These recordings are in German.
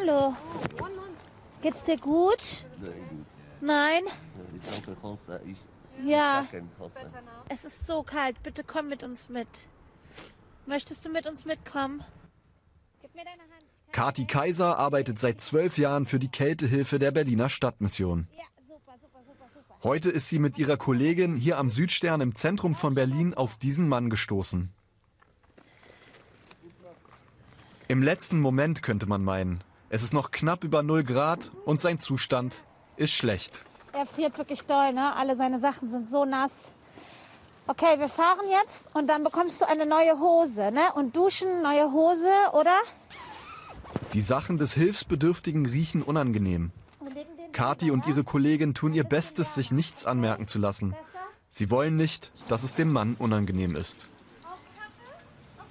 Hallo. Geht's dir gut? Nein? Ja. Es ist so kalt. Bitte komm mit uns mit. Möchtest du mit uns mitkommen? Gib mir deine Hand. Kati Kaiser arbeitet seit zwölf Jahren für die Kältehilfe der Berliner Stadtmission. Heute ist sie mit ihrer Kollegin hier am Südstern im Zentrum von Berlin auf diesen Mann gestoßen. Im letzten Moment könnte man meinen. Es ist noch knapp über 0 Grad und sein Zustand ist schlecht. Er friert wirklich doll, ne? Alle seine Sachen sind so nass. Okay, wir fahren jetzt und dann bekommst du eine neue Hose, ne? Und duschen, neue Hose, oder? Die Sachen des Hilfsbedürftigen riechen unangenehm. Kati und ihre Kollegin tun ihr Bestes, sich nichts anmerken zu lassen. Sie wollen nicht, dass es dem Mann unangenehm ist. Auch Kaffee?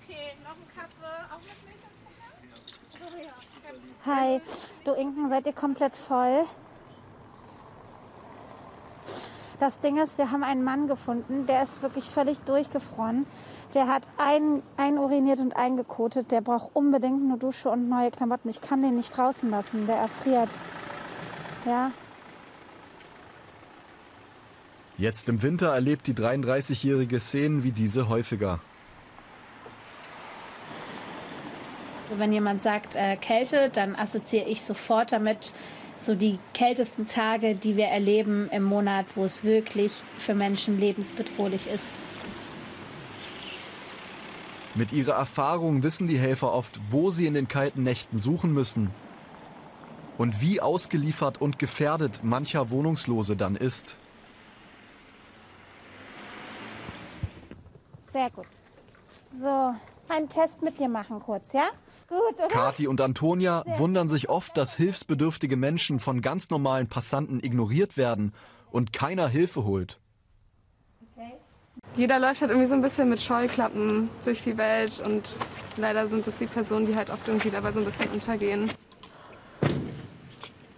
Okay, noch ein Kaffee. Auch mit Milch und Zucker? Hi, du Inken, seid ihr komplett voll? Das Ding ist, wir haben einen Mann gefunden, der ist wirklich völlig durchgefroren. Der hat ein, einuriniert und eingekotet. Der braucht unbedingt eine Dusche und neue Klamotten. Ich kann den nicht draußen lassen, der erfriert. Ja, Jetzt im Winter erlebt die 33-jährige Szenen wie diese häufiger. Wenn jemand sagt äh, Kälte, dann assoziiere ich sofort damit so die kältesten Tage, die wir erleben im Monat, wo es wirklich für Menschen lebensbedrohlich ist. Mit ihrer Erfahrung wissen die Helfer oft, wo sie in den kalten Nächten suchen müssen. Und wie ausgeliefert und gefährdet mancher Wohnungslose dann ist. sehr gut. So, einen Test mit dir machen kurz, ja? Gut, oder? Kati und Antonia wundern sich oft, dass hilfsbedürftige Menschen von ganz normalen Passanten ignoriert werden und keiner Hilfe holt. Jeder läuft halt irgendwie so ein bisschen mit Scheuklappen durch die Welt und leider sind es die Personen, die halt oft irgendwie dabei so ein bisschen untergehen.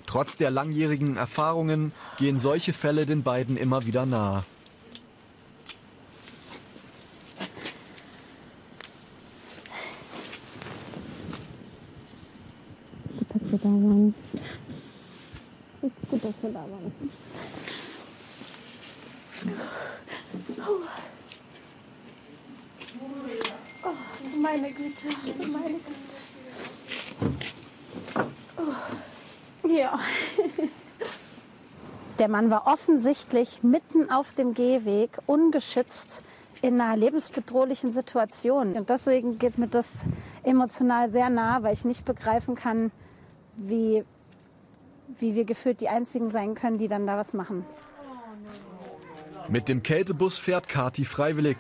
Trotz der langjährigen Erfahrungen gehen solche Fälle den beiden immer wieder nahe. Du meine Güte, du meine Güte. Oh. Ja. Der Mann war offensichtlich mitten auf dem Gehweg, ungeschützt, in einer lebensbedrohlichen Situation. Und deswegen geht mir das emotional sehr nah, weil ich nicht begreifen kann, wie, wie wir gefühlt die Einzigen sein können, die dann da was machen. Mit dem Kältebus fährt Kati freiwillig.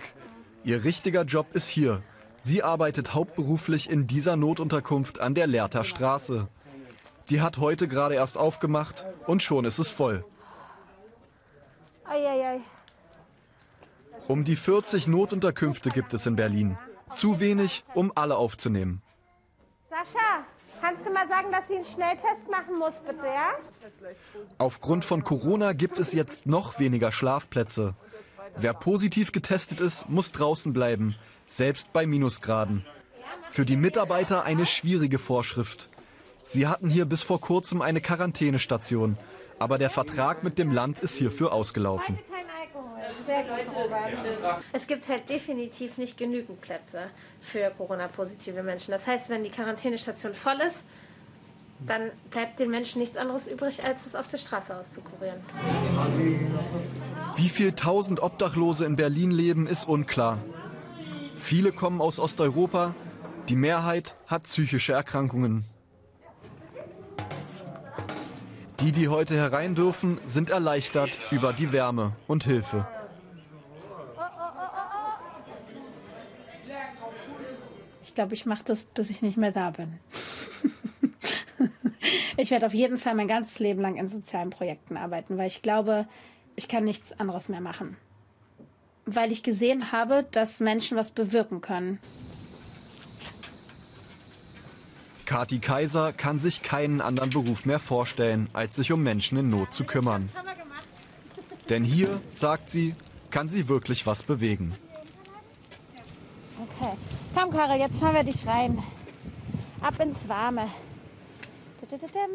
Ihr richtiger Job ist hier. Sie arbeitet hauptberuflich in dieser Notunterkunft an der Lehrter Straße. Die hat heute gerade erst aufgemacht und schon ist es voll. Um die 40 Notunterkünfte gibt es in Berlin. Zu wenig, um alle aufzunehmen. Sascha, kannst du mal sagen, dass sie einen Schnelltest machen muss, bitte, ja? Aufgrund von Corona gibt es jetzt noch weniger Schlafplätze. Wer positiv getestet ist, muss draußen bleiben, selbst bei Minusgraden. Für die Mitarbeiter eine schwierige Vorschrift. Sie hatten hier bis vor kurzem eine Quarantänestation, aber der Vertrag mit dem Land ist hierfür ausgelaufen. Sehr gut, Robert. Es gibt halt definitiv nicht genügend Plätze für Corona-positive Menschen. Das heißt, wenn die Quarantänestation voll ist, dann bleibt den Menschen nichts anderes übrig, als es auf der Straße auszukurieren. Wie viel tausend Obdachlose in Berlin leben, ist unklar. Viele kommen aus Osteuropa, die Mehrheit hat psychische Erkrankungen. Die, die heute herein dürfen, sind erleichtert über die Wärme und Hilfe. Ich glaube, ich mache das, bis ich nicht mehr da bin. ich werde auf jeden Fall mein ganzes Leben lang in sozialen Projekten arbeiten, weil ich glaube, ich kann nichts anderes mehr machen. Weil ich gesehen habe, dass Menschen was bewirken können. Kati Kaiser kann sich keinen anderen Beruf mehr vorstellen, als sich um Menschen in Not zu kümmern. Denn hier, sagt sie, kann sie wirklich was bewegen. Okay. Komm, Karel, jetzt fahren wir dich rein. Ab ins Warme. Das Dadadadam.